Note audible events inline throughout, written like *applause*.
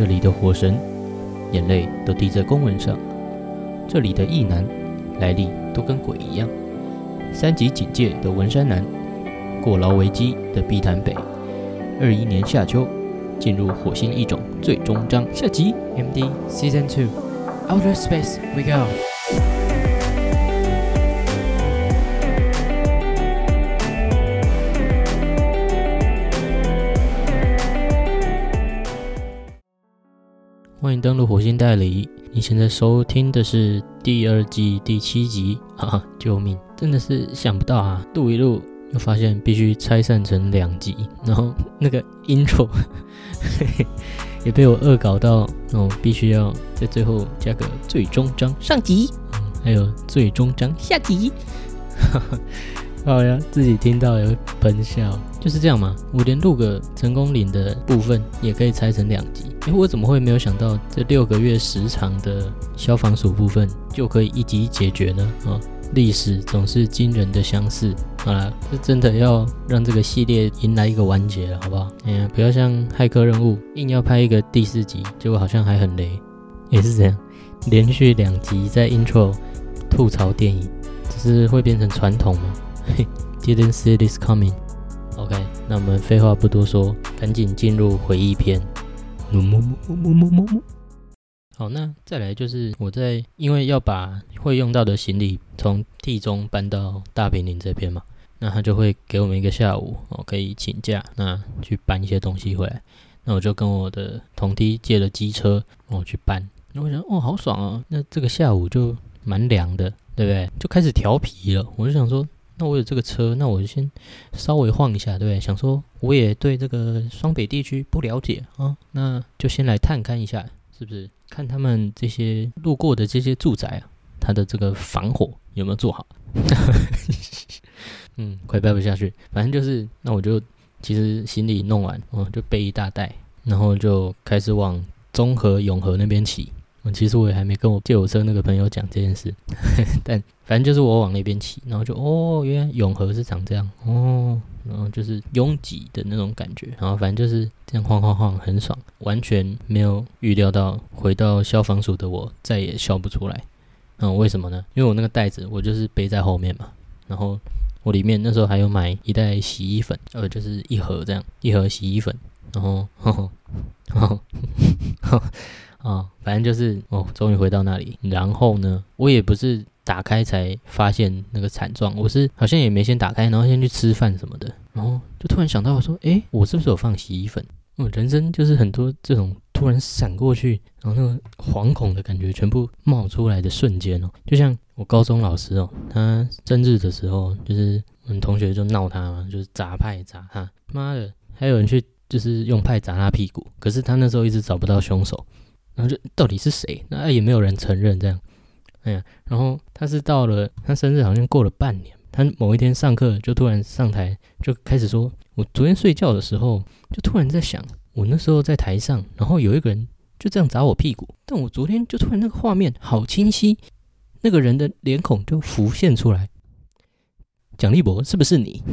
这里的火神眼泪都滴在公文上，这里的异男来历都跟鬼一样。三级警戒的文山南，过劳危机的碧潭北，二一年夏秋进入火星异种最终章下集 MD Season Two Outer Space We Go。欢迎登录火星代理，你现在收听的是第二季第七集 *laughs* 哈哈！救命，真的是想不到啊！录一录又发现必须拆散成两集，*laughs* 然后那个 intro *laughs* 也被我恶搞到，哦，必须要在最后加个最终章上集，嗯还有最终章下集。哈哈好呀，自己听到也会喷笑，就是这样嘛。我连录个成功岭的部分也可以拆成两集，哎，我怎么会没有想到这六个月时长的消防署部分就可以一集解决呢？啊，历史总是惊人的相似。好了，是真的要让这个系列迎来一个完结了，好不好？哎呀，不要像骇客任务硬要拍一个第四集，结果好像还很雷，也是这样，连续两集在 intro 吐槽电影，只是会变成传统吗？Didn't see this coming. 那我们废话不多说，赶紧进入回忆篇。好，那再来就是我在因为要把会用到的行李从 T 中搬到大平林这边嘛，那他就会给我们一个下午，哦，可以请假，那去搬一些东西回来。那我就跟我的同梯借了机车，我去搬。那我想，哦，好爽啊！那这个下午就蛮凉的，对不对？就开始调皮了。我就想说。那我有这个车，那我就先稍微晃一下，对不对？想说我也对这个双北地区不了解啊，那就先来探看一下，是不是？看他们这些路过的这些住宅啊，它的这个防火有没有做好？*laughs* 嗯，快掰不下去，反正就是，那我就其实行李弄完，嗯，就背一大袋，然后就开始往中和永和那边骑。嗯，其实我也还没跟我借我车那个朋友讲这件事，*laughs* 但反正就是我往那边骑，然后就哦，原来永和是长这样哦，然后就是拥挤的那种感觉，然后反正就是这样晃晃晃，很爽，完全没有预料到回到消防署的我再也笑不出来。嗯，为什么呢？因为我那个袋子我就是背在后面嘛，然后我里面那时候还有买一袋洗衣粉，呃，就是一盒这样，一盒洗衣粉，然后，*laughs* *laughs* 啊，反正就是哦，终于回到那里。然后呢，我也不是打开才发现那个惨状，我是好像也没先打开，然后先去吃饭什么的。然后就突然想到说，诶，我是不是有放洗衣粉？我人生就是很多这种突然闪过去，然后那个惶恐的感觉全部冒出来的瞬间哦，就像我高中老师哦，他生日的时候，就是我们同学就闹他嘛，就是砸派砸他，妈的，还有人去就是用派砸他屁股，可是他那时候一直找不到凶手。然后就到底是谁？那也没有人承认这样。哎呀，然后他是到了他生日，好像过了半年，他某一天上课就突然上台就开始说：“我昨天睡觉的时候就突然在想，我那时候在台上，然后有一个人就这样砸我屁股，但我昨天就突然那个画面好清晰，那个人的脸孔就浮现出来。”蒋立博是不是你？*laughs*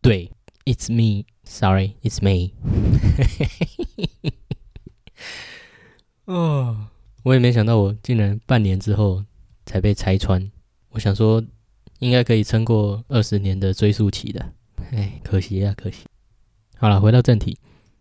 对，It's me. Sorry, it's me. *laughs* 哦，我也没想到，我竟然半年之后才被拆穿。我想说，应该可以撑过二十年的追溯期的。哎，可惜啊，可惜。好了，回到正题。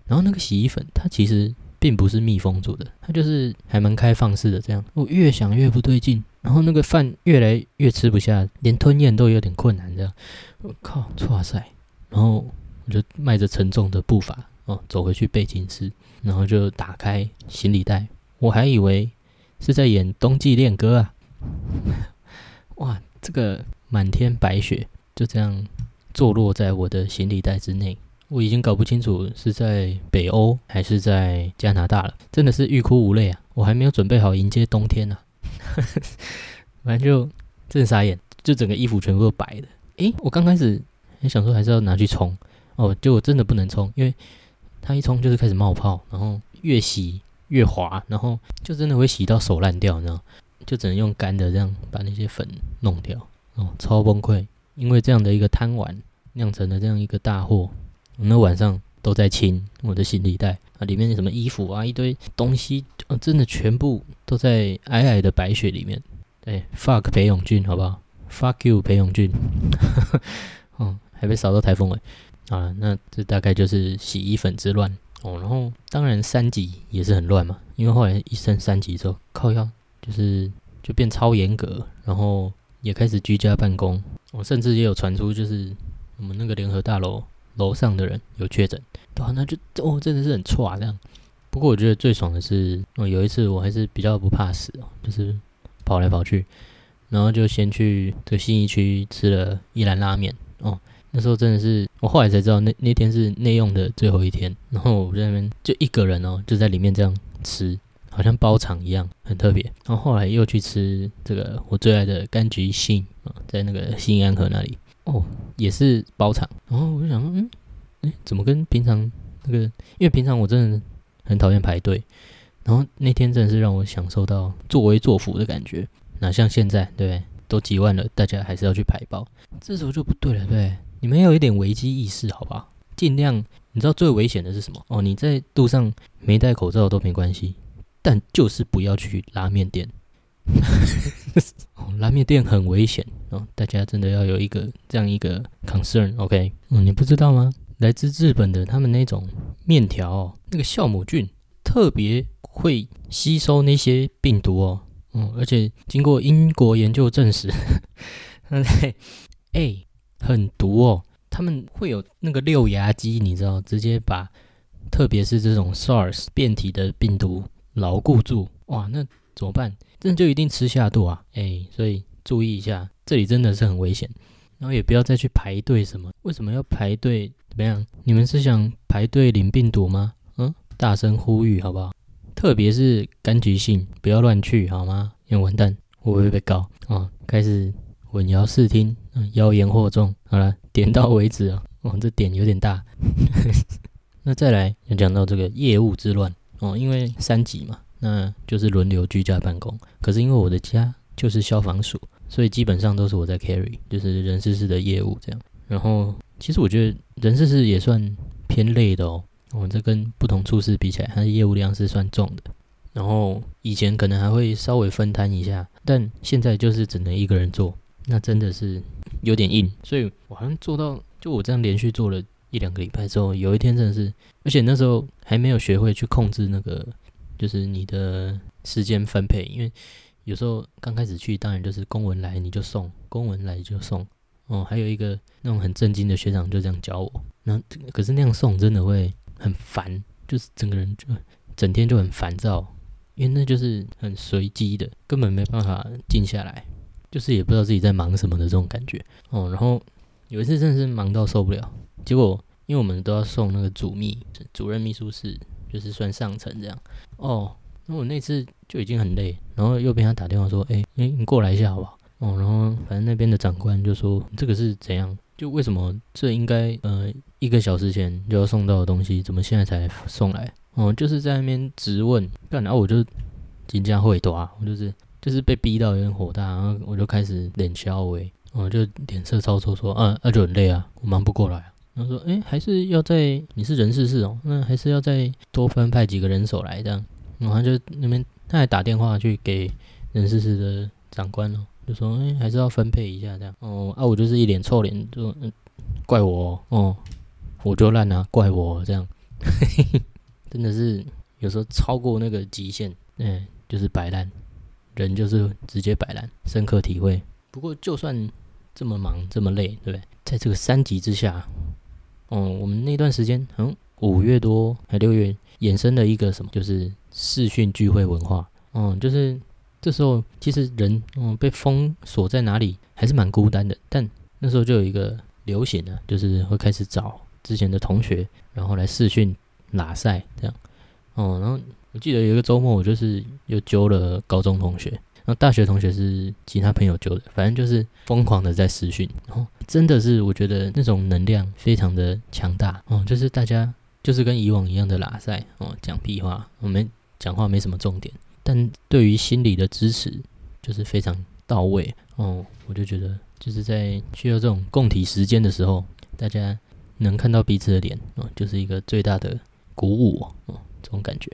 然后那个洗衣粉，它其实并不是密封住的，它就是还蛮开放式的。这样，我越想越不对劲。然后那个饭越来越吃不下，连吞咽都有点困难。这样，我靠，哇塞！然后我就迈着沉重的步伐哦，走回去背景室，然后就打开行李袋。我还以为是在演冬季恋歌啊！*laughs* 哇，这个满天白雪就这样坐落在我的行李袋之内，我已经搞不清楚是在北欧还是在加拿大了，真的是欲哭无泪啊！我还没有准备好迎接冬天呢，*laughs* 反正就真傻眼，就整个衣服全部都白的。诶，我刚开始。还想说还是要拿去冲哦，结果真的不能冲，因为它一冲就是开始冒泡，然后越洗越滑，然后就真的会洗到手烂掉，你知道？就只能用干的这样把那些粉弄掉，哦，超崩溃。因为这样的一个贪玩，酿成了这样一个大祸。我那晚上都在清我的行李袋啊，里面什么衣服啊，一堆东西，啊，真的全部都在皑皑的白雪里面。对，fuck 裴永俊，好不好？fuck you 裴永俊，*laughs* 哦，还被扫到台风尾啊。那这大概就是洗衣粉之乱哦。然后当然三级也是很乱嘛，因为后来一升三级之后，靠腰就是就变超严格，然后也开始居家办公。我甚至也有传出，就是我们那个联合大楼楼上的人有确诊，对啊，那就哦，真的是很错啊这样。不过我觉得最爽的是，哦，有一次我还是比较不怕死哦，就是跑来跑去，然后就先去这个信义区吃了一兰拉面哦。那时候真的是，我后来才知道那那天是内用的最后一天，然后我在那边就一个人哦，就在里面这样吃，好像包场一样，很特别。然后后来又去吃这个我最爱的柑橘杏啊，在那个新安河那里哦，也是包场。然后我就想说，嗯，怎么跟平常那个？因为平常我真的很讨厌排队，然后那天真的是让我享受到作威作福的感觉。哪像现在，对？都几万了，大家还是要去排包，这时候就不对了，对？你们要有一点危机意识，好吧？尽量，你知道最危险的是什么？哦，你在路上没戴口罩都没关系，但就是不要去拉面店。*laughs* 哦，拉面店很危险哦，大家真的要有一个这样一个 concern，OK？嗯，你不知道吗？来自日本的他们那种面条，哦，那个酵母菌特别会吸收那些病毒哦，嗯，而且经过英国研究证实，*laughs* 哎，很毒哦。他们会有那个六牙肌，你知道，直接把特别是这种 SARS 变体的病毒牢固住，哇，那怎么办？真的就一定吃下肚啊？哎，所以注意一下，这里真的是很危险。然后也不要再去排队什么？为什么要排队？怎么样？你们是想排队领病毒吗？嗯，大声呼吁好不好？特别是柑橘性，不要乱去好吗？要完蛋，我会被告啊？开始混淆视听，嗯，妖言惑众。好了，点到为止啊！哦，这点有点大。*laughs* 那再来要讲到这个业务之乱哦，因为三级嘛。那就是轮流居家办公，可是因为我的家就是消防署，所以基本上都是我在 carry，就是人事室的业务这样。然后其实我觉得人事室也算偏累的哦，我哦，这跟不同处室比起来，它的业务量是算重的。然后以前可能还会稍微分摊一下，但现在就是只能一个人做，那真的是有点硬。所以我好像做到，就我这样连续做了一两个礼拜之后，有一天真的是，而且那时候还没有学会去控制那个。就是你的时间分配，因为有时候刚开始去，当然就是公文来你就送，公文来就送。哦，还有一个那种很震惊的学长就这样教我，那可是那样送真的会很烦，就是整个人就整天就很烦躁，因为那就是很随机的，根本没办法静下来，就是也不知道自己在忙什么的这种感觉。哦，然后有一次真的是忙到受不了，结果因为我们都要送那个主秘主任秘书室。就是算上层这样哦，那我那次就已经很累，然后又被他打电话说，哎哎，你过来一下好不好？哦，然后反正那边的长官就说这个是怎样？就为什么这应该呃一个小时前就要送到的东西，怎么现在才送来？哦，就是在那边质问，然后我就紧张会多啊，我就是就是被逼到有点火大，然后我就开始脸消微，我，就脸色超臭，说，嗯，那就很累啊，我忙不过来啊。他说：“哎，还是要在你是人事室哦，那还是要再多分派几个人手来这样。然后就那边他还打电话去给人事室的长官哦，就说：哎，还是要分配一下这样。哦，啊，我就是一脸臭脸，就怪我哦，我就烂啊，怪我这样，*laughs* 真的是有时候超过那个极限，嗯，就是摆烂，人就是直接摆烂，深刻体会。不过就算这么忙这么累，对不对？在这个三级之下。”嗯，我们那段时间，嗯，五月多还六月，衍生了一个什么，就是视讯聚会文化。嗯，就是这时候其实人，嗯，被封锁在哪里，还是蛮孤单的。但那时候就有一个流行啊，就是会开始找之前的同学，然后来视讯拉赛这样。哦，然后我记得有一个周末，我就是又揪了高中同学。那大学同学是其他朋友揪的，反正就是疯狂的在私讯，然后真的是我觉得那种能量非常的强大哦，就是大家就是跟以往一样的拉塞哦，讲屁话，我们讲话没什么重点，但对于心理的支持就是非常到位哦。我就觉得就是在需要这种共体时间的时候，大家能看到彼此的脸哦，就是一个最大的鼓舞哦，这种感觉。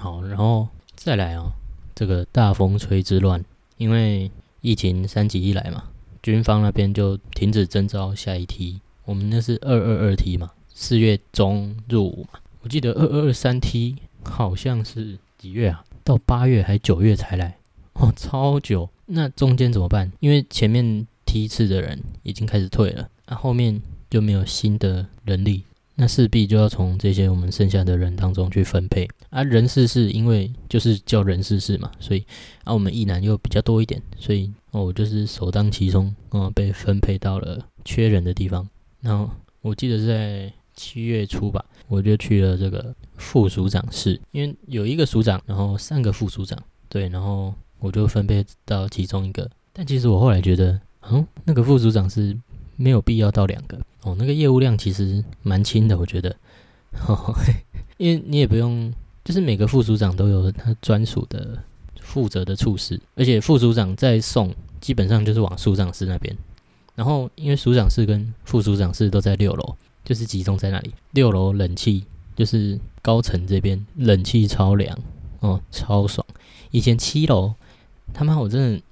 好，然后再来啊，这个大风吹之乱，因为疫情三级一来嘛，军方那边就停止征召下一梯。我们那是二二二梯嘛，四月中入伍嘛。我记得二二二三梯好像是几月啊？到八月还九月才来哦，超久。那中间怎么办？因为前面梯次的人已经开始退了，那后面就没有新的人力。那势必就要从这些我们剩下的人当中去分配啊。人事是因为就是叫人事事嘛，所以啊我们一男又比较多一点，所以哦我就是首当其冲，哦被分配到了缺人的地方。然后我记得是在七月初吧，我就去了这个副署长室，因为有一个署长，然后三个副署长，对，然后我就分配到其中一个。但其实我后来觉得，嗯，那个副署长是没有必要到两个。哦，那个业务量其实蛮轻的，我觉得，*laughs* 因为你也不用，就是每个副组长都有他专属的负责的处事，而且副组长在送，基本上就是往署长室那边。然后，因为署长室跟副署长室都在六楼，就是集中在那里。六楼冷气就是高层这边冷气超凉哦，超爽。以前七楼他妈我真的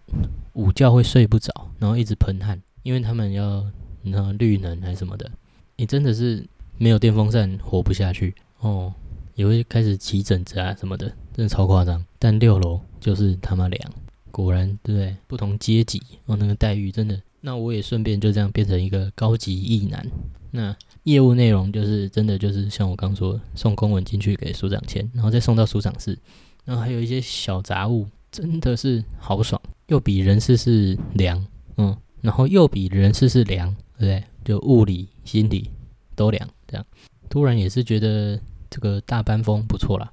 午觉会睡不着，然后一直喷汗，因为他们要。然后绿能还是什么的，你真的是没有电风扇活不下去哦，也会开始起疹子啊什么的，真的超夸张。但六楼就是他妈凉，果然对不对？不同阶级哦，那个待遇真的。那我也顺便就这样变成一个高级艺男。那业务内容就是真的就是像我刚说，送公文进去给署长签，然后再送到署长室，然后还有一些小杂物，真的是好爽，又比人事是凉，嗯，然后又比人事是凉。对不对？就物理、心理都凉，这样突然也是觉得这个大班风不错啦。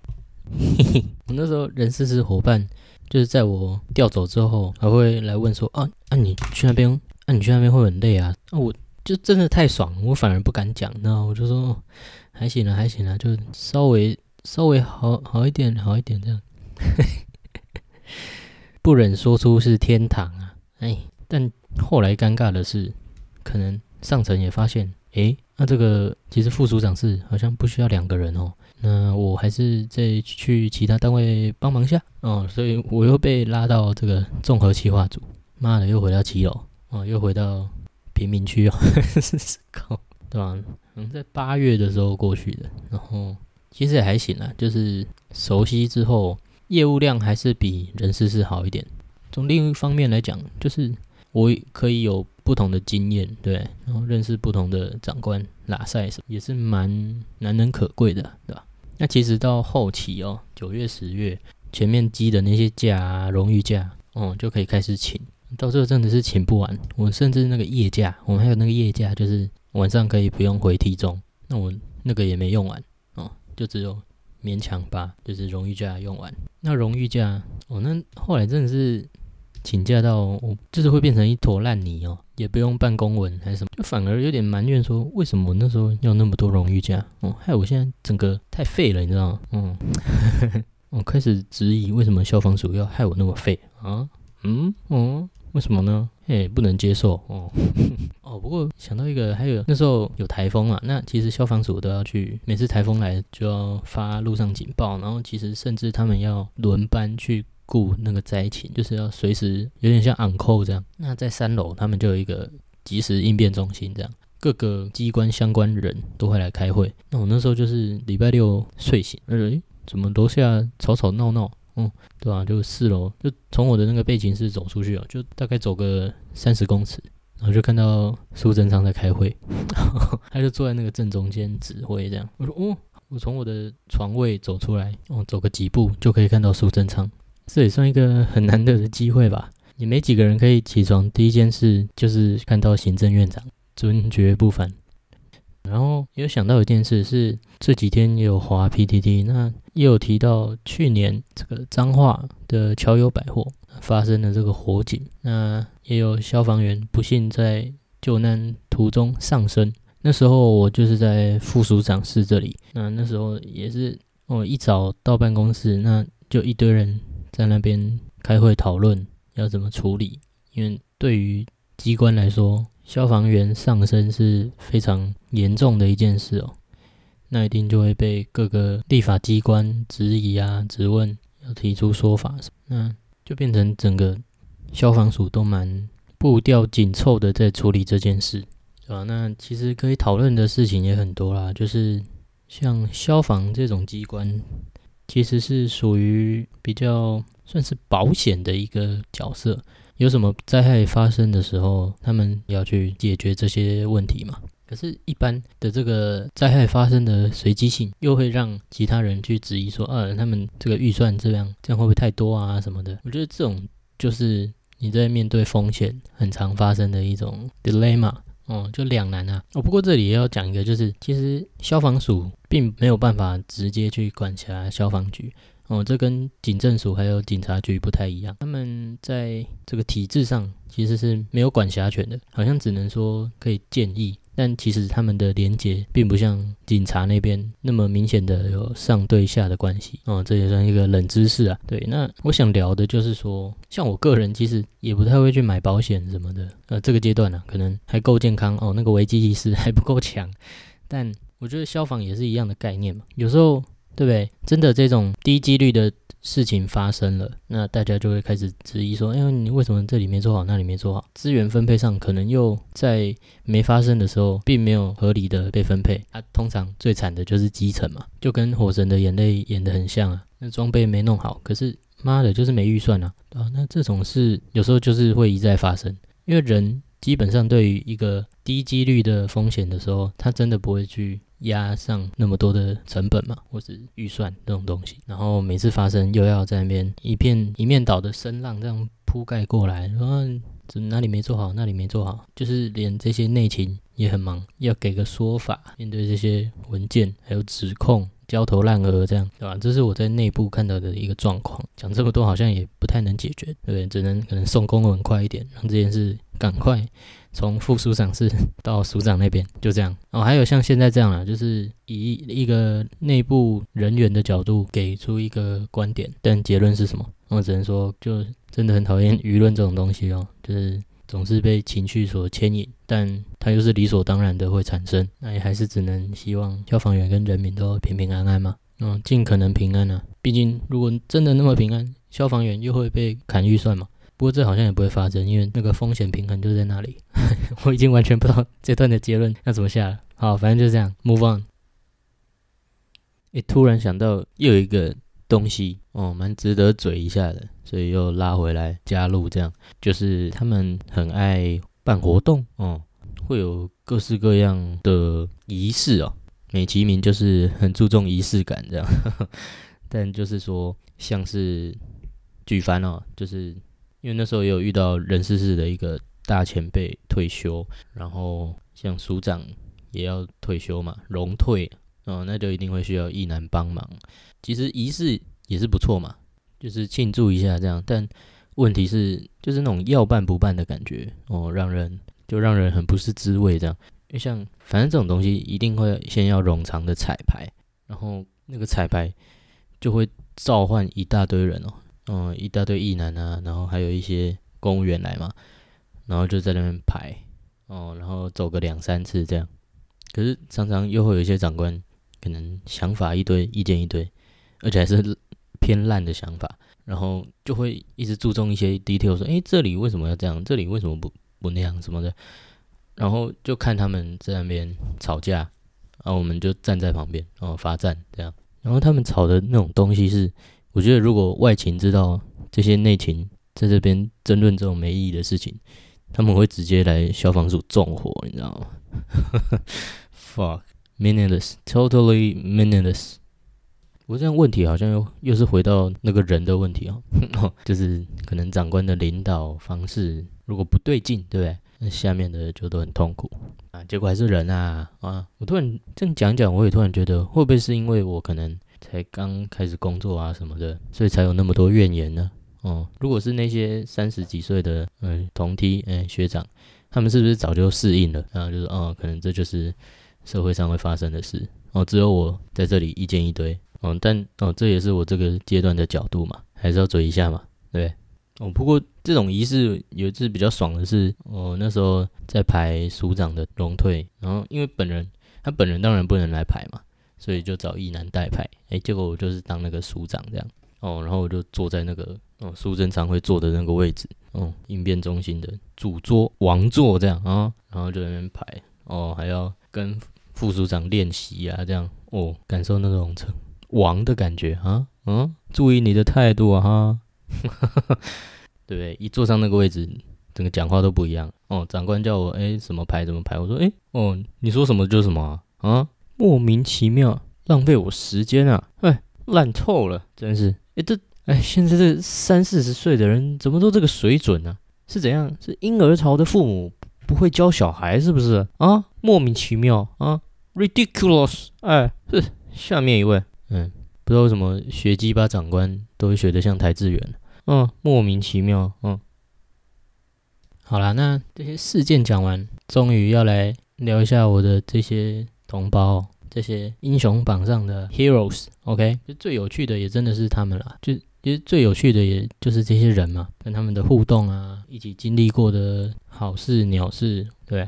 嘿 *laughs* 嘿我那时候人事是伙伴，就是在我调走之后，还会来问说：“啊，那你去那边，啊，你去那边会很累啊？”啊，我就真的太爽，我反而不敢讲，那我就说还行啊，还行啊，就稍微稍微好好一点，好一点这样。*laughs* 不忍说出是天堂啊，哎，但后来尴尬的是。可能上层也发现，诶，那这个其实副组长是好像不需要两个人哦，那我还是再去其他单位帮忙下哦，所以我又被拉到这个综合企划组，妈的又回到七楼哦，又回到贫民区哦，*laughs* 靠，对吧？嗯，在八月的时候过去的，然后其实也还行啊，就是熟悉之后，业务量还是比人事是好一点。从另一方面来讲，就是我可以有。不同的经验，对，然后认识不同的长官、拉赛什么，也是蛮难能可贵的，对吧？那其实到后期哦，九月、十月前面积的那些假、荣誉假，哦，就可以开始请。到这个真的是请不完，我甚至那个夜假，我们还有那个夜假，就是晚上可以不用回体中，那我那个也没用完哦，就只有勉强把就是荣誉假用完。那荣誉假，哦，那后来真的是。请假到我就是会变成一坨烂泥哦，也不用办公文还是什么，就反而有点埋怨说，为什么我那时候要那么多荣誉假？哦，害我现在整个太废了，你知道吗？嗯，我 *laughs* 开始质疑为什么消防署要害我那么废啊？嗯嗯，为什么呢？哎，不能接受哦。*laughs* 哦，不过想到一个，还有那时候有台风啊，那其实消防署都要去，每次台风来就要发路上警报，然后其实甚至他们要轮班去。顾那个灾情，就是要随时有点像 uncle 这样。那在三楼，他们就有一个即时应变中心，这样各个机关相关人都会来开会。那我那时候就是礼拜六睡醒，哎，怎么楼下吵吵闹闹？嗯，对吧？就四楼，就从我的那个背景室走出去啊，就大概走个三十公尺，然后就看到苏贞昌在开会，*laughs* 他就坐在那个正中间指挥这样。我说哦，我从我的床位走出来，哦，走个几步就可以看到苏贞昌。这也算一个很难得的机会吧？也没几个人可以起床第一件事就是看到行政院长，尊爵不凡。然后有想到一件事是这几天也有滑 PTT，那也有提到去年这个彰化的桥友百货发生了这个火警，那也有消防员不幸在救难途中丧生。那时候我就是在副署长室这里，那那时候也是我一早到办公室，那就一堆人。在那边开会讨论要怎么处理，因为对于机关来说，消防员上升是非常严重的一件事哦。那一定就会被各个立法机关质疑啊、质问，要提出说法，那就变成整个消防署都蛮步调紧凑的在处理这件事，对吧？那其实可以讨论的事情也很多啦，就是像消防这种机关，其实是属于比较算是保险的一个角色。有什么灾害发生的时候，他们要去解决这些问题嘛？可是，一般的这个灾害发生的随机性，又会让其他人去质疑说，啊，他们这个预算这样，这样会不会太多啊什么的？我觉得这种就是你在面对风险很常发生的一种 dilemma，哦，就两难啊。哦，不过这里也要讲一个，就是其实消防署并没有办法直接去管辖消防局。哦，这跟警政署还有警察局不太一样，他们在这个体制上其实是没有管辖权的，好像只能说可以建议，但其实他们的连结并不像警察那边那么明显的有上对下的关系。哦，这也算一个冷知识啊。对，那我想聊的就是说，像我个人其实也不太会去买保险什么的，呃，这个阶段呢，可能还够健康哦，那个危机意识还不够强，*laughs* 但我觉得消防也是一样的概念嘛，有时候。对不对？真的这种低几率的事情发生了，那大家就会开始质疑说：“哎，你为什么这里没做好，那里没做好？资源分配上可能又在没发生的时候，并没有合理的被分配。啊，通常最惨的就是基层嘛，就跟《火神的眼泪》演的很像啊。那装备没弄好，可是妈的，就是没预算啊！啊，那这种事有时候就是会一再发生，因为人基本上对于一个低几率的风险的时候，他真的不会去。压上那么多的成本嘛，或是预算这种东西，然后每次发生又要在那边一片一面倒的声浪这样铺盖过来，然后哪里没做好，哪里没做好，就是连这些内勤也很忙，要给个说法，面对这些文件还有指控，焦头烂额这样，对吧？这是我在内部看到的一个状况。讲这么多好像也不太能解决，对？只能可能送公文快一点，让这件事赶快。从副署长室 *laughs* 到署长那边，就这样哦。还有像现在这样啊，就是以一个内部人员的角度给出一个观点，但结论是什么？我只能说，就真的很讨厌舆论这种东西哦，就是总是被情绪所牵引，但它又是理所当然的会产生。那也还是只能希望消防员跟人民都平平安安嘛，嗯，尽可能平安啊。毕竟如果真的那么平安，消防员又会被砍预算嘛。不过这好像也不会发生，因为那个风险平衡就在那里。*laughs* 我已经完全不知道这段的结论要怎么下了。好，反正就这样，move on。诶，突然想到又有一个东西哦，蛮值得嘴一下的，所以又拉回来加入。这样就是他们很爱办活动哦，会有各式各样的仪式哦，美其名就是很注重仪式感这样。*laughs* 但就是说，像是举凡哦，就是。因为那时候也有遇到人事室的一个大前辈退休，然后像署长也要退休嘛，荣退，哦，那就一定会需要义男帮忙。其实仪式也是不错嘛，就是庆祝一下这样。但问题是，就是那种要办不办的感觉，哦，让人就让人很不是滋味这样。因为像反正这种东西一定会先要冗长的彩排，然后那个彩排就会召唤一大堆人哦。嗯，一大堆艺男啊，然后还有一些公务员来嘛，然后就在那边排，哦，然后走个两三次这样。可是常常又会有一些长官，可能想法一堆，意见一堆，而且还是偏烂的想法，然后就会一直注重一些 detail，说，诶，这里为什么要这样？这里为什么不不那样什么的？然后就看他们在那边吵架，然后我们就站在旁边，哦，罚站这样。然后他们吵的那种东西是。我觉得，如果外勤知道这些内勤在这边争论这种没意义的事情，他们会直接来消防署纵火，你知道吗？*laughs* Fuck, meaningless, totally meaningless。我这样问题好像又又是回到那个人的问题 *laughs* 哦，就是可能长官的领导方式如果不对劲，对不对？那下面的就都很痛苦啊。结果还是人啊啊！我突然这样讲讲，我也突然觉得，会不会是因为我可能？才刚开始工作啊什么的，所以才有那么多怨言呢。哦，如果是那些三十几岁的嗯同梯哎学长，他们是不是早就适应了？然后就是哦，可能这就是社会上会发生的事。哦，只有我在这里意见一堆。哦，但哦这也是我这个阶段的角度嘛。还是要嘴一下嘛，对？哦，不过这种仪式有一次比较爽的是，我那时候在排署长的荣退，然后因为本人他本人当然不能来排嘛，所以就找一男代排，哎，结果我就是当那个署长这样，哦，然后我就坐在那个哦苏贞昌会坐的那个位置，哦，应变中心的主桌王座这样啊，然后就在那边排，哦，还要跟副署长练习啊，这样哦，感受那种成王的感觉啊，嗯，注意你的态度啊哈。*laughs* 对不对？一坐上那个位置，整个讲话都不一样哦。长官叫我哎，什么牌怎么排？我说哎，哦，你说什么就什么啊啊！莫名其妙，浪费我时间啊！哎，烂透了，真是哎这哎，现在这三四十岁的人怎么都这个水准呢？是怎样？是婴儿潮的父母不会教小孩是不是啊？莫名其妙啊，ridiculous！哎，是下面一位，嗯。不知道为什么学鸡巴长官都会学得像台志远，嗯，莫名其妙，嗯。好啦，那这些事件讲完，终于要来聊一下我的这些同胞，这些英雄榜上的 heroes。OK，就最有趣的也真的是他们了，就其实最有趣的也就是这些人嘛，跟他们的互动啊，一起经历过的好事鸟事，对。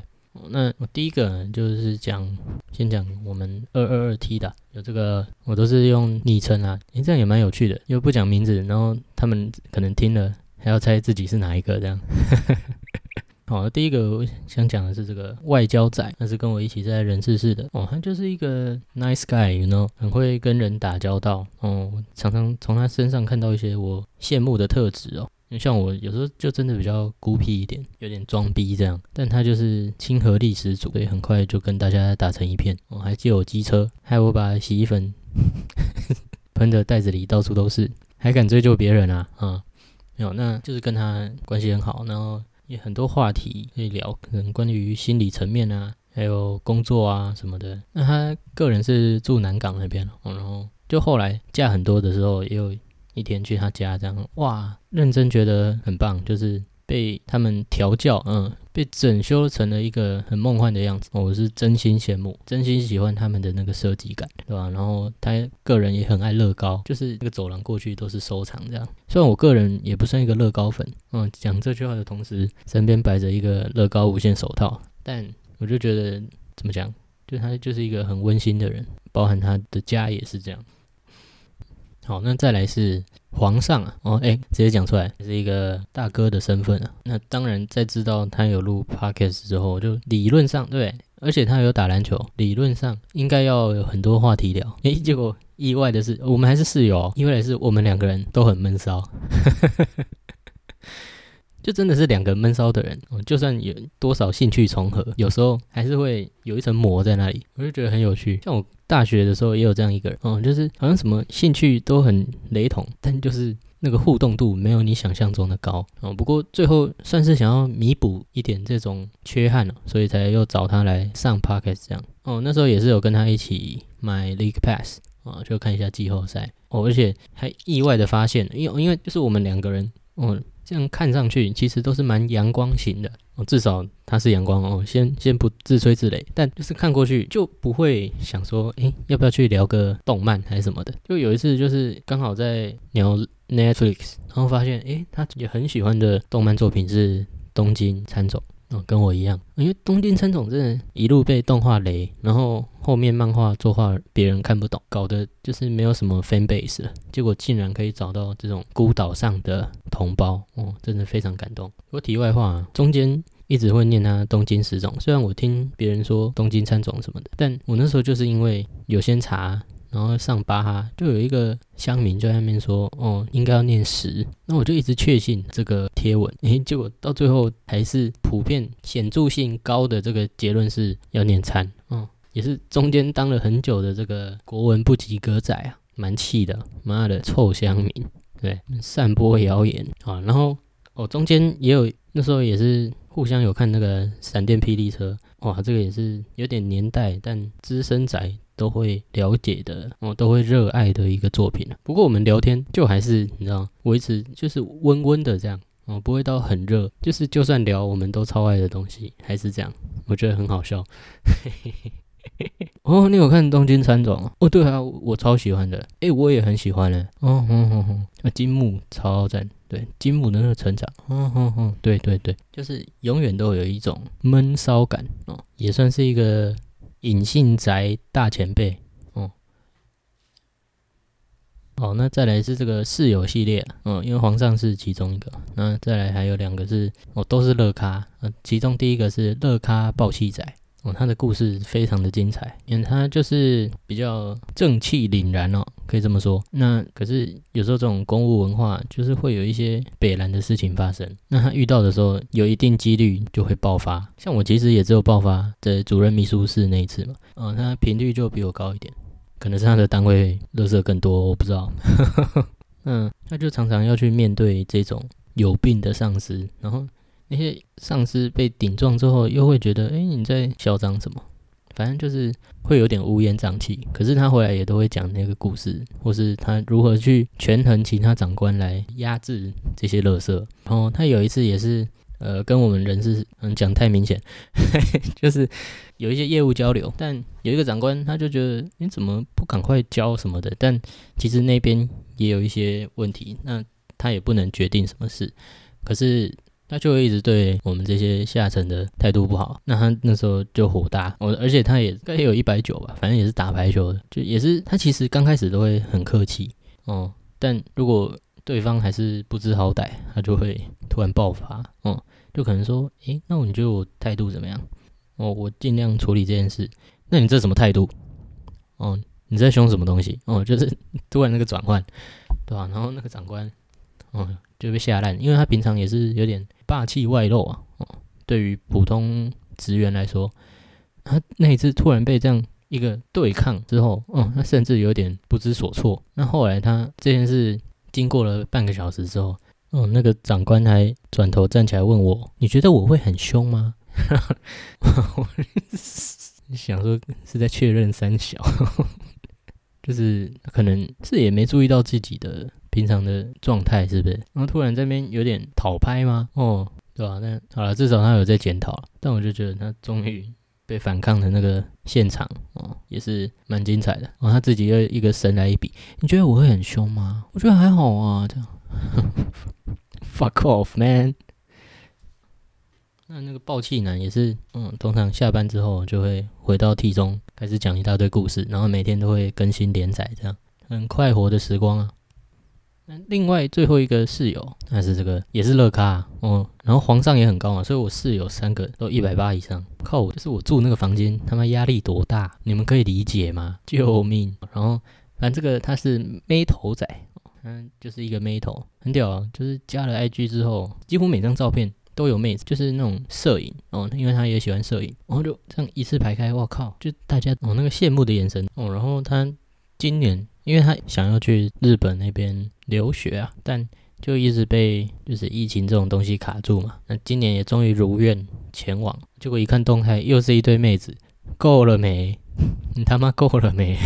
那我第一个就是讲，先讲我们二二二 T 的，有这个我都是用昵称啊，诶，这样也蛮有趣的，又不讲名字，然后他们可能听了还要猜自己是哪一个这样。好，第一个我想讲的是这个外交仔，那是跟我一起在人事室的哦，他就是一个 nice guy，you know，很会跟人打交道哦，常常从他身上看到一些我羡慕的特质哦。像我有时候就真的比较孤僻一点，有点装逼这样，但他就是亲和力十足，所以很快就跟大家打成一片。哦，还借我机车，害我把洗衣粉 *laughs* 喷的袋子里到处都是，还敢追究别人啊？啊，没有，那就是跟他关系很好，然后也很多话题可以聊，可能关于心理层面啊，还有工作啊什么的。那他个人是住南港那边，哦然后就后来假很多的时候也有。一天去他家这样，哇，认真觉得很棒，就是被他们调教，嗯，被整修成了一个很梦幻的样子。我是真心羡慕，真心喜欢他们的那个设计感，对吧？然后他个人也很爱乐高，就是那个走廊过去都是收藏这样。虽然我个人也不算一个乐高粉，嗯，讲这句话的同时，身边摆着一个乐高无限手套，但我就觉得怎么讲，就他就是一个很温馨的人，包含他的家也是这样。好，那再来是皇上啊，哦，哎，直接讲出来，是一个大哥的身份啊。那当然，在知道他有录 podcast 之后，就理论上对，而且他有打篮球，理论上应该要有很多话题聊。哎，结果意外的是，我们还是室友，意外的是我们两个人都很闷骚。*laughs* 就真的是两个闷骚的人，就算有多少兴趣重合，有时候还是会有一层膜在那里，我就觉得很有趣。像我大学的时候也有这样一个人，哦，就是好像什么兴趣都很雷同，但就是那个互动度没有你想象中的高哦。不过最后算是想要弥补一点这种缺憾了，所以才又找他来上 podcast 这样。哦，那时候也是有跟他一起买 League Pass 啊，就看一下季后赛哦，而且还意外的发现，因为因为就是我们两个人，哦。这样看上去其实都是蛮阳光型的哦，至少他是阳光哦。先先不自吹自擂，但就是看过去就不会想说，诶，要不要去聊个动漫还是什么的。就有一次就是刚好在聊 Netflix，然后发现，诶，他也很喜欢的动漫作品是《东京喰种》。哦，跟我一样，因为东京喰种真的一路被动画雷，然后后面漫画作画别人看不懂，搞得就是没有什么 fan base。结果竟然可以找到这种孤岛上的同胞，哦，真的非常感动。说题外话，中间一直会念他东京十种，虽然我听别人说东京三种什么的，但我那时候就是因为有先查。然后上巴哈就有一个乡民就在那边说，哦，应该要念十，那我就一直确信这个贴文，诶，结果到最后还是普遍显著性高的这个结论是要念餐，哦，也是中间当了很久的这个国文不及格仔啊，蛮气的，妈的臭乡民，对，散播谣言啊，然后哦中间也有那时候也是互相有看那个闪电霹雳车，哇，这个也是有点年代，但资深仔。都会了解的，哦，都会热爱的一个作品不过我们聊天就还是你知道，维持就是温温的这样，哦，不会到很热，就是就算聊我们都超爱的东西，还是这样，我觉得很好笑。*laughs* 哦，你有看《东京喰种》哦？哦，对啊，我超喜欢的。诶，我也很喜欢嘞。哦哼哼哼，啊，金木超赞。对，金木的那个成长，嗯哼哼，对对对，就是永远都有一种闷骚感哦，也算是一个隐性宅大前辈哦。哦，那再来是这个室友系列，嗯，因为皇上是其中一个，那再来还有两个是哦，都是乐咖，呃，其中第一个是乐咖暴气仔。哦，他的故事非常的精彩，因为他就是比较正气凛然哦，可以这么说。那可是有时候这种公务文化就是会有一些北蓝的事情发生，那他遇到的时候有一定几率就会爆发。像我其实也只有爆发在主任秘书室那一次嘛，嗯，他频率就比我高一点，可能是他的单位乐色更多，我不知道。*laughs* 嗯，他就常常要去面对这种有病的上司，然后。那些上司被顶撞之后，又会觉得，哎，你在嚣张什么？反正就是会有点乌烟瘴气。可是他回来也都会讲那个故事，或是他如何去权衡其他长官来压制这些乐色。然后他有一次也是，呃，跟我们人事嗯讲太明显，*laughs* 就是有一些业务交流，但有一个长官他就觉得你怎么不赶快交什么的？但其实那边也有一些问题，那他也不能决定什么事。可是。他就会一直对我们这些下层的态度不好，那他那时候就火大，我而且他也该有一百九吧，反正也是打排球的，就也是他其实刚开始都会很客气哦，但如果对方还是不知好歹，他就会突然爆发哦，就可能说，诶，那你觉得我态度怎么样？哦，我尽量处理这件事，那你这什么态度？哦，你在凶什么东西？哦，就是突然那个转换，对吧？然后那个长官，哦，就被吓烂，因为他平常也是有点。霸气外露啊！哦，对于普通职员来说，他那一次突然被这样一个对抗之后，嗯，他甚至有点不知所措。那后来他这件事经过了半个小时之后，哦，那个长官还转头站起来问我：“你觉得我会很凶吗？” *laughs* 我想说是在确认三小，*laughs* 就是可能是也没注意到自己的。平常的状态是不是？然后突然这边有点讨拍吗？哦，对吧？那好了，至少他有在检讨。但我就觉得他终于被反抗的那个现场哦，也是蛮精彩的。然哦，他自己又一个神来一笔。你觉得我会很凶吗？我觉得还好啊。这样，*laughs* fuck off man。那那个暴气男也是，嗯，通常下班之后就会回到 T 中开始讲一大堆故事，然后每天都会更新连载，这样很快活的时光啊。那另外最后一个室友，那是这个也是乐咖哦，然后皇上也很高嘛，所以我室友三个都一百八以上，靠我就是我住那个房间，他妈压力多大，你们可以理解吗？*laughs* 救命！然后反正这个他是妹头仔，嗯，就是一个妹头，很屌啊，就是加了 IG 之后，几乎每张照片都有妹子，就是那种摄影哦，因为他也喜欢摄影，然后就这样一次排开，我靠，就大家哦那个羡慕的眼神哦，然后他今年。因为他想要去日本那边留学啊，但就一直被就是疫情这种东西卡住嘛。那今年也终于如愿前往，结果一看动态，又是一堆妹子，够了没？*laughs* 你他妈够了没？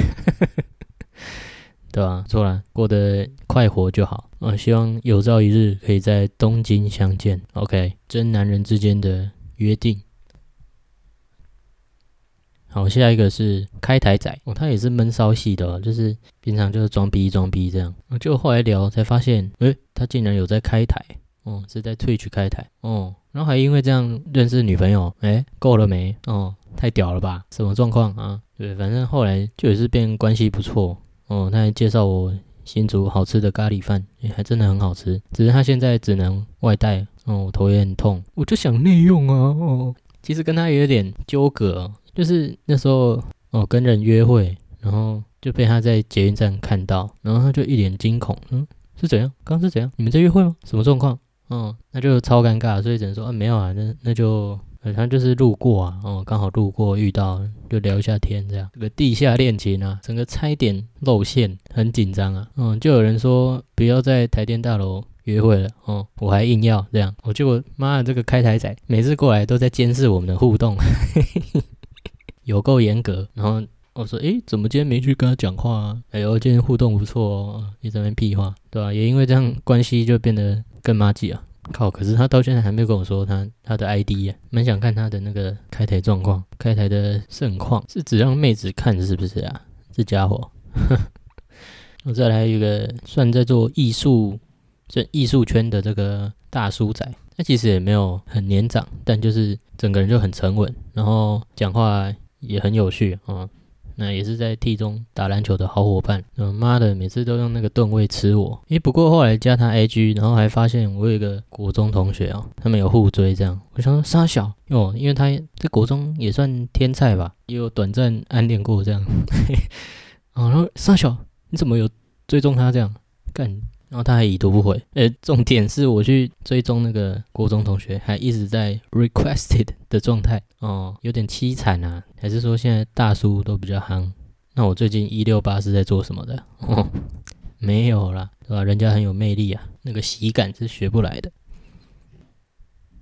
*laughs* 对吧？错了，过得快活就好。我希望有朝一日可以在东京相见。OK，真男人之间的约定。好，下一个是开台仔哦，他也是闷骚系的，就是平常就是装逼装逼这样。就后来聊才发现，诶，他竟然有在开台哦，是在 Twitch 开台哦，然后还因为这样认识女朋友，诶，够了没？哦，太屌了吧？什么状况啊？对，反正后来就也是变关系不错哦。他还介绍我新煮好吃的咖喱饭，诶，还真的很好吃。只是他现在只能外带哦，我头也很痛，我就想内用啊哦。其实跟他也有点纠葛。就是那时候哦，跟人约会，然后就被他在捷运站看到，然后他就一脸惊恐，嗯，是怎样？刚是怎样？你们在约会吗？什么状况？嗯，那就超尴尬，所以只能说啊，没有啊，那那就好像就是路过啊，哦，刚好路过遇到，就聊一下天这样。这个地下恋情啊，整个差点露馅，很紧张啊，嗯，就有人说不要在台电大楼约会了，哦，我还硬要这样，我结果妈的这个开台仔每次过来都在监视我们的互动。*laughs* 有够严格，然后我说，诶，怎么今天没去跟他讲话啊？哎呦，今天互动不错哦，你在那边屁话，对吧？也因为这样关系就变得更麻吉啊。靠！可是他到现在还没有跟我说他他的 ID 呀，蛮想看他的那个开台状况，开台的盛况，是只让妹子看是不是啊？这家伙，*laughs* 我再来一个算在做艺术这艺术圈的这个大叔仔，他其实也没有很年长，但就是整个人就很沉稳，然后讲话也很有趣啊。那也是在 T 中打篮球的好伙伴。嗯，妈的，每次都用那个盾位吃我。诶，不过后来加他 IG，然后还发现我有一个国中同学哦，他们有互追这样。我想说沙小哦，因为他在国中也算天才吧，也有短暂暗恋过这样。啊，*laughs* 然后沙小，你怎么有追踪他这样干？然后他还已读不回，呃，重点是我去追踪那个国中同学，还一直在 requested 的状态，哦，有点凄惨啊。还是说现在大叔都比较夯？那我最近一六八是在做什么的？哦，没有啦，对吧？人家很有魅力啊，那个喜感是学不来的。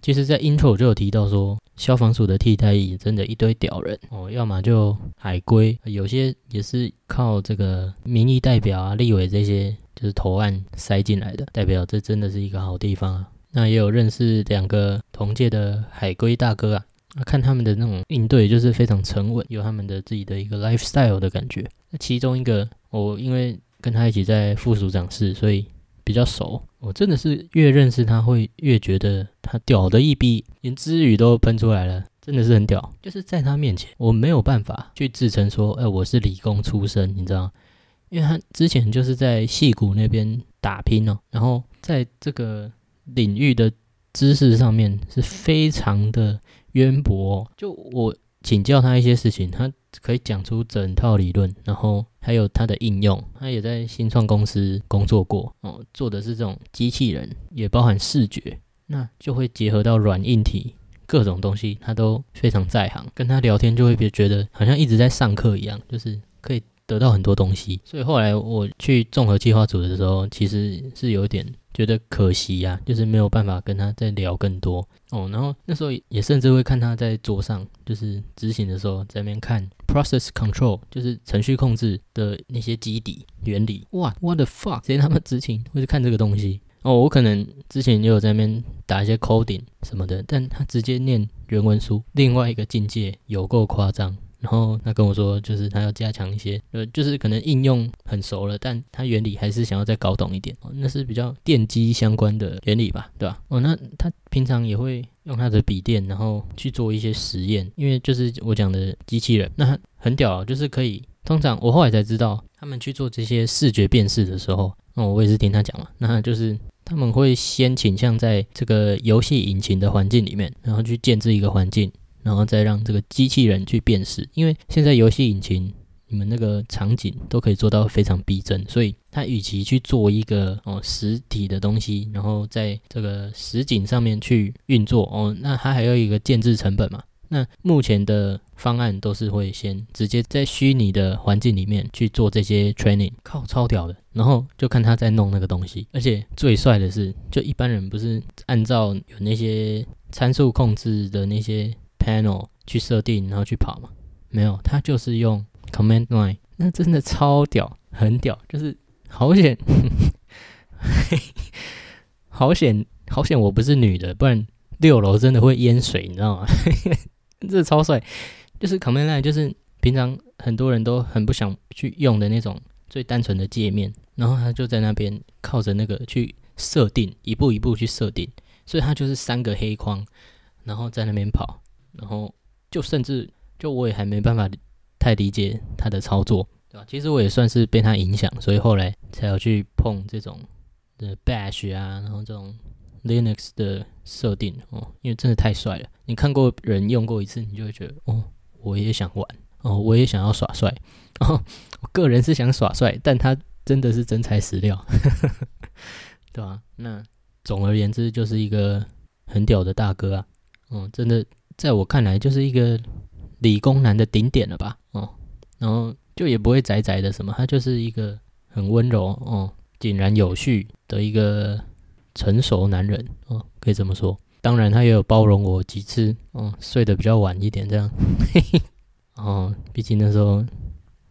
其实，在 intro 就有提到说，消防署的替代役真的一堆屌人哦，要么就海归，有些也是靠这个民意代表啊、立委这些。就是投案塞进来的，代表这真的是一个好地方啊。那也有认识两个同届的海归大哥啊，看他们的那种应对就是非常沉稳，有他们的自己的一个 lifestyle 的感觉。那其中一个，我因为跟他一起在副署长室，所以比较熟。我真的是越认识他，会越觉得他屌的一逼，连知语都喷出来了，真的是很屌。就是在他面前，我没有办法去自称说，哎，我是理工出身，你知道。因为他之前就是在戏谷那边打拼哦，然后在这个领域的知识上面是非常的渊博。就我请教他一些事情，他可以讲出整套理论，然后还有它的应用。他也在新创公司工作过哦，做的是这种机器人，也包含视觉，那就会结合到软硬体各种东西，他都非常在行。跟他聊天就会别觉得好像一直在上课一样，就是可以。得到很多东西，所以后来我去综合计划组的时候，其实是有点觉得可惜呀，就是没有办法跟他再聊更多哦。然后那时候也甚至会看他在桌上，就是执行的时候在那边看 process control，就是程序控制的那些基底原理。哇，what the fuck？谁他妈知情会去看这个东西？哦，我可能之前也有在那边打一些 coding 什么的，但他直接念原文书，另外一个境界有够夸张。然后他跟我说，就是他要加强一些，呃，就是可能应用很熟了，但他原理还是想要再搞懂一点。哦，那是比较电机相关的原理吧，对吧？哦，那他平常也会用他的笔电，然后去做一些实验，因为就是我讲的机器人，那很屌，就是可以。通常我后来才知道，他们去做这些视觉辨识的时候，哦，我也是听他讲嘛，那就是他们会先倾向在这个游戏引擎的环境里面，然后去建置一个环境。然后再让这个机器人去辨识，因为现在游戏引擎你们那个场景都可以做到非常逼真，所以它与其去做一个哦实体的东西，然后在这个实景上面去运作哦，那它还有一个建制成本嘛。那目前的方案都是会先直接在虚拟的环境里面去做这些 training，靠超屌的，然后就看他在弄那个东西。而且最帅的是，就一般人不是按照有那些参数控制的那些。Panel 去设定，然后去跑嘛？没有，他就是用 command line，那真的超屌，很屌，就是好险，*laughs* 好险，好险！我不是女的，不然六楼真的会淹水，你知道吗？*laughs* 这超帅，就是 command line，就是平常很多人都很不想去用的那种最单纯的界面，然后他就在那边靠着那个去设定，一步一步去设定，所以他就是三个黑框，然后在那边跑。然后就甚至就我也还没办法太理解他的操作，对吧？其实我也算是被他影响，所以后来才要去碰这种的 Bash 啊，然后这种 Linux 的设定哦，因为真的太帅了。你看过人用过一次，你就会觉得哦，我也想玩哦，我也想要耍帅哦。我个人是想耍帅，但他真的是真材实料，*laughs* 对吧？那总而言之，就是一个很屌的大哥啊，嗯，真的。在我看来，就是一个理工男的顶点了吧，哦，然后就也不会宅宅的什么，他就是一个很温柔哦、井然有序的一个成熟男人哦，可以这么说。当然，他也有包容我几次，哦，睡得比较晚一点这样，嘿 *laughs* 嘿哦，毕竟那时候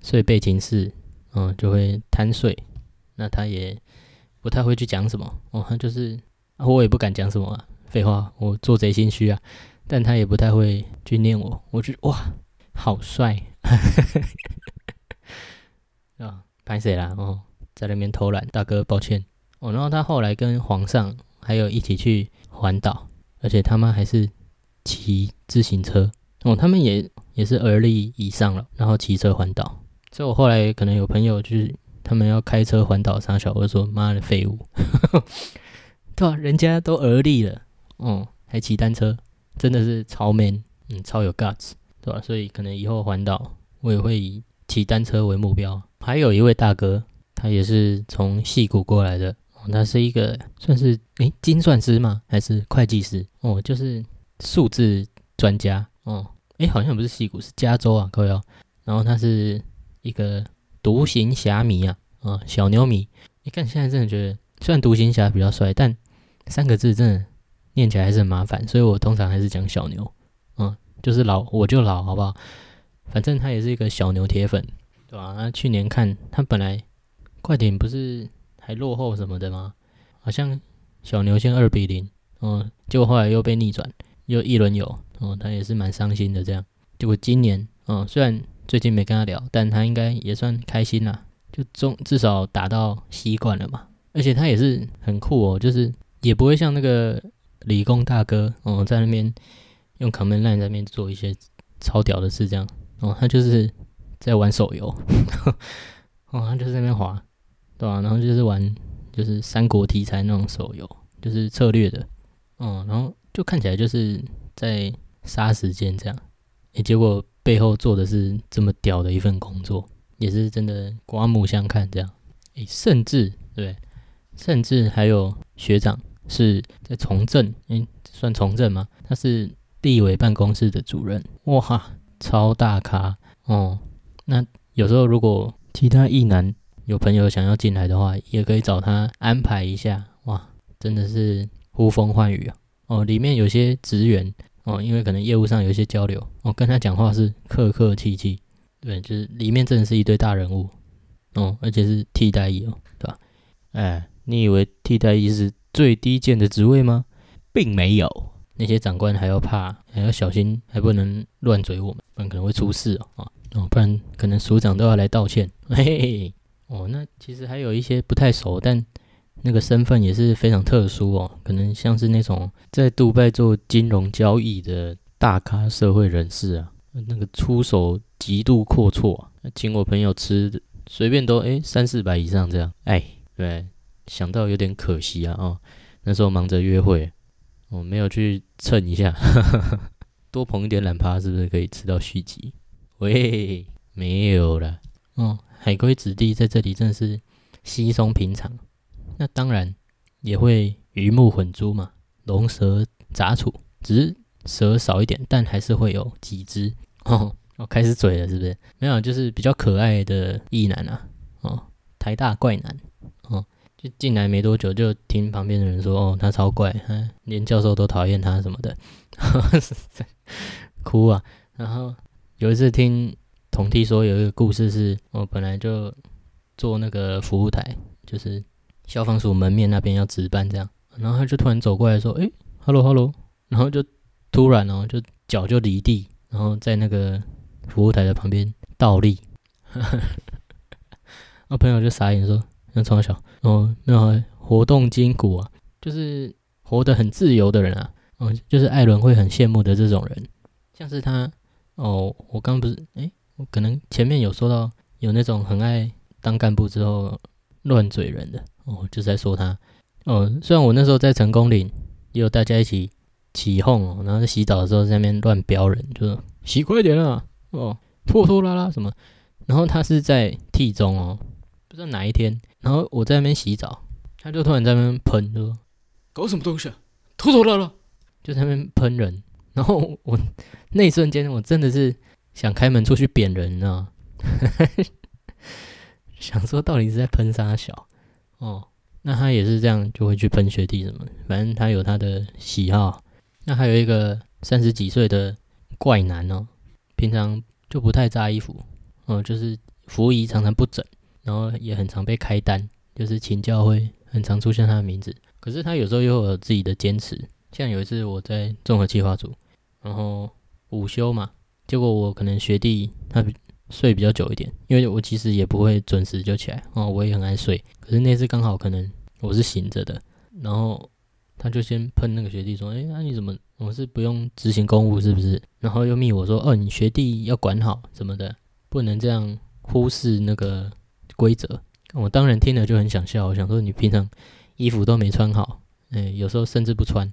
睡背寝室，嗯，就会贪睡，那他也不太会去讲什么，哦，他就是啊我也不敢讲什么啊，废话，我做贼心虚啊。但他也不太会去念我，我觉哇，好帅啊！*laughs* 拍谁啦？哦，在那边偷懒，大哥抱歉哦。然后他后来跟皇上还有一起去环岛，而且他们还是骑自行车哦，他们也也是而立以上了，然后骑车环岛。所以我后来可能有朋友就是他们要开车环岛，傻小我说妈的废物，*laughs* 对吧？人家都而立了，哦，还骑单车。真的是超 man，嗯，超有 guts，对吧？所以可能以后环岛，我也会以骑单车为目标。还有一位大哥，他也是从戏谷过来的，哦他是一个算是诶精算师吗？还是会计师？哦，就是数字专家。哦，诶，好像不是戏谷，是加州啊，各位哦。然后他是一个独行侠迷啊，啊，小牛迷。你看现在真的觉得，虽然独行侠比较帅，但三个字真的。念起来还是很麻烦，所以我通常还是讲小牛，嗯，就是老我就老，好不好？反正他也是一个小牛铁粉，对吧？那去年看他本来快艇不是还落后什么的吗？好像小牛先二比零，嗯，结果后来又被逆转，又一轮游，嗯，他也是蛮伤心的这样。结果今年，嗯，虽然最近没跟他聊，但他应该也算开心啦，就中至少打到习惯了嘛。而且他也是很酷哦，就是也不会像那个。理工大哥哦，在那边用 command line 在那边做一些超屌的事，这样哦，他就是在玩手游，*laughs* 哦，他就是在那边滑，对吧？然后就是玩就是三国题材那种手游，就是策略的，哦，然后就看起来就是在杀时间这样，诶，结果背后做的是这么屌的一份工作，也是真的刮目相看这样，诶，甚至对，甚至还有学长。是在从政，诶，算从政吗？他是地委办公室的主任，哇，超大咖哦。那有时候如果其他艺男有朋友想要进来的话，也可以找他安排一下，哇，真的是呼风唤雨啊。哦，里面有些职员哦，因为可能业务上有一些交流，哦，跟他讲话是客客气气，对，就是里面真的是一堆大人物哦，而且是替代役哦，对吧？哎，你以为替代役是？最低贱的职位吗？并没有，那些长官还要怕，还要小心，还不能乱嘴我们，不然可能会出事哦哦，不然可能署长都要来道歉。*laughs* 嘿嘿哦，那其实还有一些不太熟，但那个身份也是非常特殊哦，可能像是那种在杜拜做金融交易的大咖社会人士啊，那个出手极度阔绰啊，请我朋友吃随便都哎三四百以上这样，哎对。想到有点可惜啊！哦，那时候忙着约会，我没有去蹭一下，*laughs* 多捧一点懒趴，是不是可以吃到续集？喂，没有了。哦，海龟子弟在这里真的是稀松平常。那当然也会鱼目混珠嘛，龙蛇杂处，只是蛇少一点，但还是会有几只。哦，哦，开始嘴了，是不是？没有，就是比较可爱的异男啊。哦，台大怪男。进来没多久，就听旁边的人说：“哦，他超怪，嗯 *laughs* 连教授都讨厌他什么的，*laughs* 哭啊！”然后有一次听同梯说，有一个故事是，我本来就做那个服务台，就是消防署门面那边要值班这样，然后他就突然走过来说：“哎，hello，hello。”然后就突然哦，就脚就离地，然后在那个服务台的旁边倒立，*laughs* 我朋友就傻眼说。那从小哦，那活动筋骨啊，就是活得很自由的人啊，哦，就是艾伦会很羡慕的这种人，像是他哦，我刚不是哎，我可能前面有说到有那种很爱当干部之后乱嘴人的哦，就是在说他哦，虽然我那时候在成功岭也有大家一起起哄哦，然后在洗澡的时候在那边乱飙人，就说洗快点啊，哦，拖拖拉拉什么，然后他是在 T 中哦。不知道哪一天，然后我在那边洗澡，他就突然在那边喷，就说：“搞什么东西啊，偷偷乐乐！”就在那边喷人。然后我那一瞬间，我真的是想开门出去扁人，你知道吗？*laughs* 想说到底是在喷啥小哦？那他也是这样，就会去喷学弟什么？反正他有他的喜好。那还有一个三十几岁的怪男哦，平常就不太扎衣服哦，就是服仪常常不整。然后也很常被开单，就是请教会很常出现他的名字可是他有时候又有自己的坚持。像有一次我在综合计划组，然后午休嘛，结果我可能学弟他睡比较久一点，因为我其实也不会准时就起来哦，我也很爱睡。可是那次刚好可能我是醒着的，然后他就先喷那个学弟说：“哎，那你怎么我是不用执行公务是不是？”然后又密我说：“哦，你学弟要管好什么的，不能这样忽视那个规则。”我当然听了就很想笑，我想说你平常衣服都没穿好，哎，有时候甚至不穿，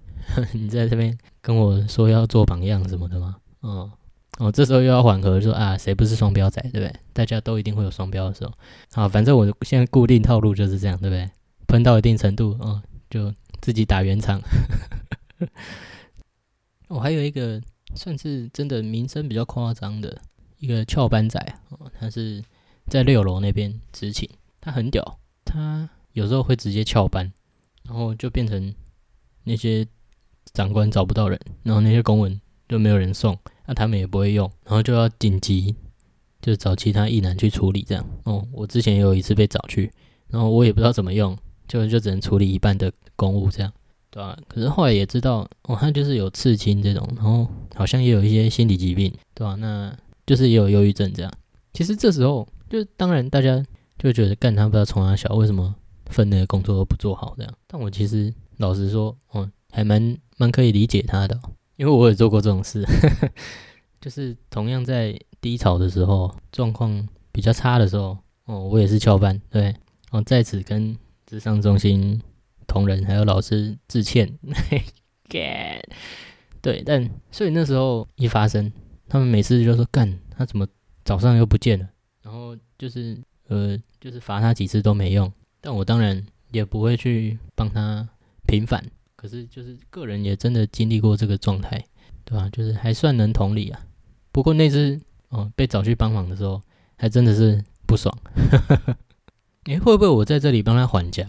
*laughs* 你在这边跟我说要做榜样什么的吗？哦哦，这时候又要缓和，说啊，谁不是双标仔，对不对？大家都一定会有双标的时候。好，反正我现在固定套路就是这样，对不对？喷到一定程度，哦，就自己打圆场。我 *laughs* 还有一个算是真的名声比较夸张的一个翘班仔哦，他是。在六楼那边执勤，他很屌，他有时候会直接翘班，然后就变成那些长官找不到人，然后那些公文就没有人送，那他们也不会用，然后就要紧急就找其他艺男去处理这样。哦，我之前也有一次被找去，然后我也不知道怎么用，就就只能处理一半的公务这样，对吧？可是后来也知道，哦，他就是有刺青这种，然后好像也有一些心理疾病，对吧？那就是也有忧郁症这样。其实这时候。就当然，大家就觉得干他不知道从哪小，为什么分内的工作都不做好这样？但我其实老实说，哦，还蛮蛮可以理解他的，因为我也做过这种事，*laughs* 就是同样在低潮的时候，状况比较差的时候，哦，我也是翘班，对，哦，在此跟智商中心同仁还有老师致歉，*laughs* 干，对，但所以那时候一发生，他们每次就说干他怎么早上又不见了。就是呃，就是罚他几次都没用，但我当然也不会去帮他平反。可是就是个人也真的经历过这个状态，对吧？就是还算能同理啊。不过那次哦被找去帮忙的时候，还真的是不爽。*laughs* 诶，会不会我在这里帮他还价？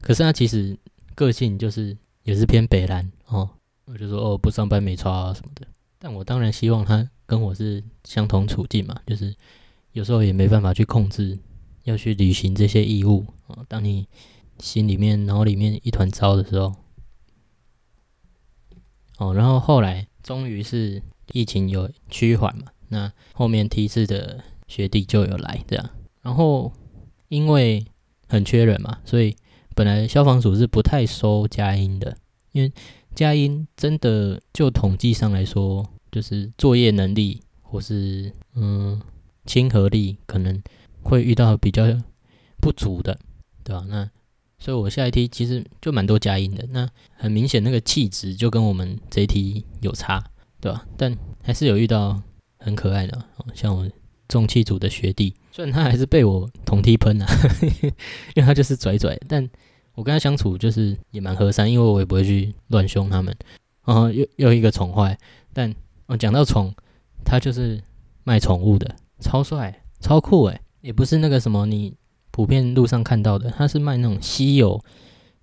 可是他其实个性就是也是偏北蓝哦，我就说哦不上班没差啊什么的。但我当然希望他跟我是相同处境嘛，就是。有时候也没办法去控制，要去履行这些义务啊。当你心里面、脑里面一团糟的时候，哦，然后后来终于是疫情有趋缓嘛，那后面梯次的学弟就有来这样。然后因为很缺人嘛，所以本来消防署是不太收佳音的，因为佳音真的就统计上来说，就是作业能力或是嗯。亲和力可能会遇到比较不足的，对吧？那所以我下一题其实就蛮多加音的，那很明显那个气质就跟我们这一题有差，对吧？但还是有遇到很可爱的，像我重气组的学弟，虽然他还是被我同梯喷啊，*laughs* 因为他就是拽拽，但我跟他相处就是也蛮和善，因为我也不会去乱凶他们。然后又又一个宠坏，但我讲到宠，他就是卖宠物的。超帅，超酷诶，也不是那个什么你普遍路上看到的，他是卖那种稀有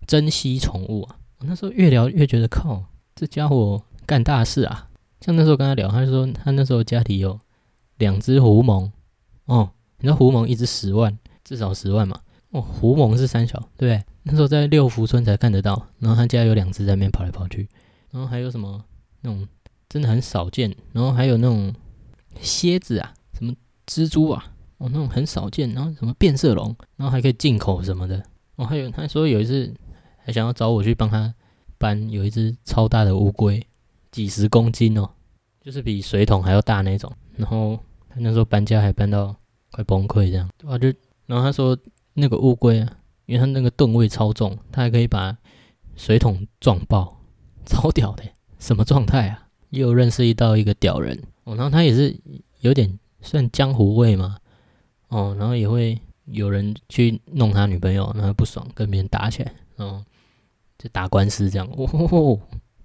珍稀宠物啊。我那时候越聊越觉得靠，这家伙干大事啊！像那时候跟他聊，他就说他那时候家里有两只狐獴哦，你知道狐獴一只十万，至少十万嘛。哦，狐獴是三小，对不对？那时候在六福村才看得到，然后他家有两只在那边跑来跑去，然后还有什么那种真的很少见，然后还有那种蝎子啊，蜘蛛啊，哦，那种很少见，然后什么变色龙，然后还可以进口什么的，哦，还有他说有一次还想要找我去帮他搬，有一只超大的乌龟，几十公斤哦，就是比水桶还要大那种，然后他那时候搬家还搬到快崩溃这样，对吧？就然后他说那个乌龟啊，因为他那个吨位超重，他还可以把水桶撞爆，超屌的，什么状态啊？又认识一到一个屌人哦，然后他也是有点。算江湖味嘛，哦，然后也会有人去弄他女朋友，然后不爽跟别人打起来，哦，就打官司这样，哦，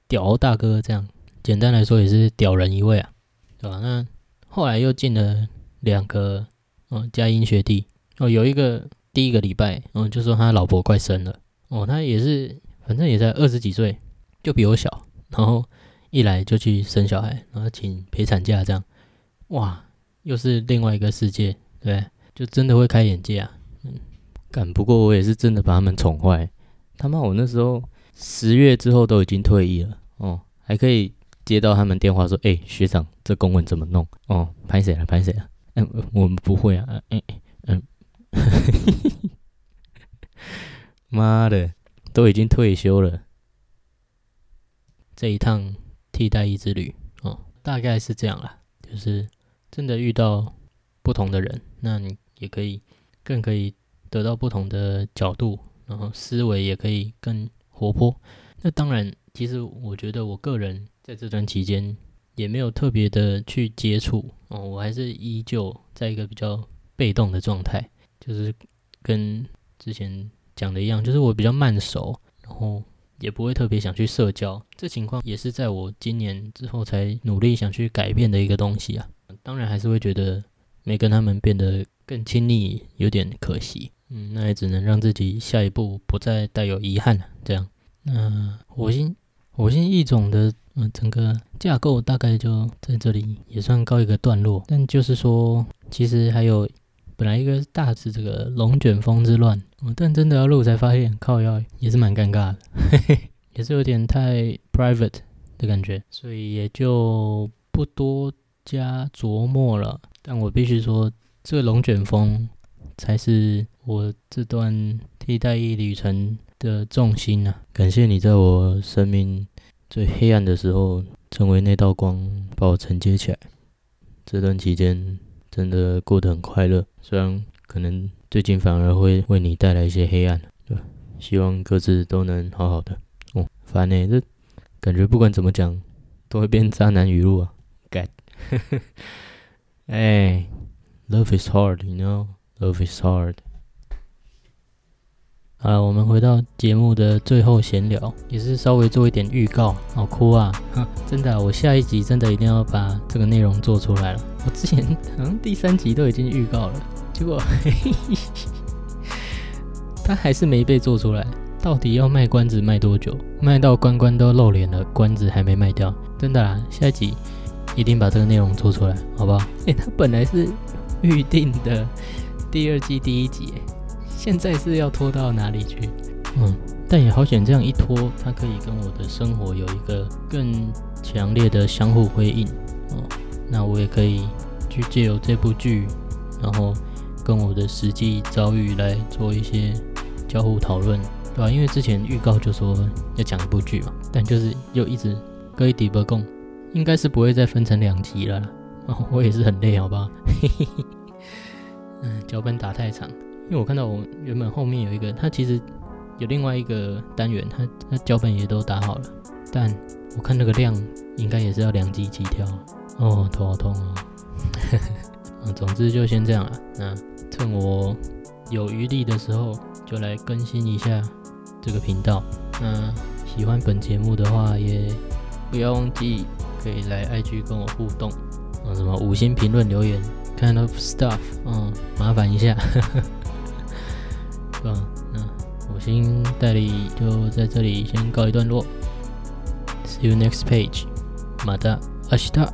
屌大哥这样，简单来说也是屌人一位啊，对吧？那后来又进了两个，哦，佳音学弟，哦，有一个第一个礼拜，哦，就说他老婆快生了，哦，他也是，反正也在二十几岁，就比我小，然后一来就去生小孩，然后请陪产假这样，哇！又是另外一个世界，对，就真的会开眼界啊。嗯，干不过我也是真的把他们宠坏，他妈，我那时候十月之后都已经退役了哦，还可以接到他们电话说：“哎、学长，这公文怎么弄？”哦，拍谁了？拍谁了？嗯、我们不会啊。嗯，*laughs* 妈的，都已经退休了。这一趟替代役之旅哦，大概是这样啦，就是真的遇到不同的人，那你也可以更可以得到不同的角度，然后思维也可以更活泼。那当然，其实我觉得我个人在这段期间也没有特别的去接触哦，我还是依旧在一个比较被动的状态，就是跟之前讲的一样，就是我比较慢熟，然后也不会特别想去社交。这情况也是在我今年之后才努力想去改变的一个东西啊。当然还是会觉得没跟他们变得更亲密有点可惜，嗯，那也只能让自己下一步不再带有遗憾了。这样，那火星火星异种的嗯、整个架构大概就在这里也算告一个段落，但就是说，其实还有本来一个大致这个龙卷风之乱，哦但真的要录才发现靠要也是蛮尴尬的，*laughs* 也是有点太 private 的感觉，所以也就不多加琢磨了。但我必须说，这龙卷风才是我这段替代役旅程的重心啊！感谢你在我生命最黑暗的时候，成为那道光，把我承接起来。这段期间真的过得很快乐，虽然可能最近反而会为你带来一些黑暗，对？希望各自都能好好的。哦，烦呢、这感觉不管怎么讲，都会变渣男语录啊！干，哎，Love is hard，you know，Love is hard。好了，我们回到节目的最后闲聊，也是稍微做一点预告。好哭啊！真的、我下一集真的一定要把这个内容做出来了。我之前好像第三集都已经预告了，结果 *laughs* 他还是没被做出来。到底要卖关子卖多久？卖到关关都露脸了，关子还没卖掉，真的啦！下一集一定把这个内容做出来，好不好？诶，它本来是预定的第二季第一集，诶现在是要拖到哪里去？嗯，但也好险，这样一拖，它可以跟我的生活有一个更强烈的相互辉映哦。那我也可以去借由这部剧，然后跟我的实际遭遇来做一些交互讨论，对吧、因为之前预告就说要讲一部剧嘛，但就是又一直搁一底不共，应该是不会再分成两集了。我也是很累，好不好？嘿嘿嘿。嗯，脚本打太长。因为我看到我原本后面有一个，它其实有另外一个单元，它它脚本也都打好了，但我看那个量应该也是要两集起跳，哦，头好痛哦。嗯，*laughs* 总之就先这样了。那趁我有余力的时候，就来更新一下这个频道。那喜欢本节目的话，也不要忘记可以来 IG 跟我互动，啊，什么五星评论留言，kind of stuff，嗯，麻烦一下。*laughs* 对吧？那五星代理就在这里先告一段落。See you next page，马达阿西达。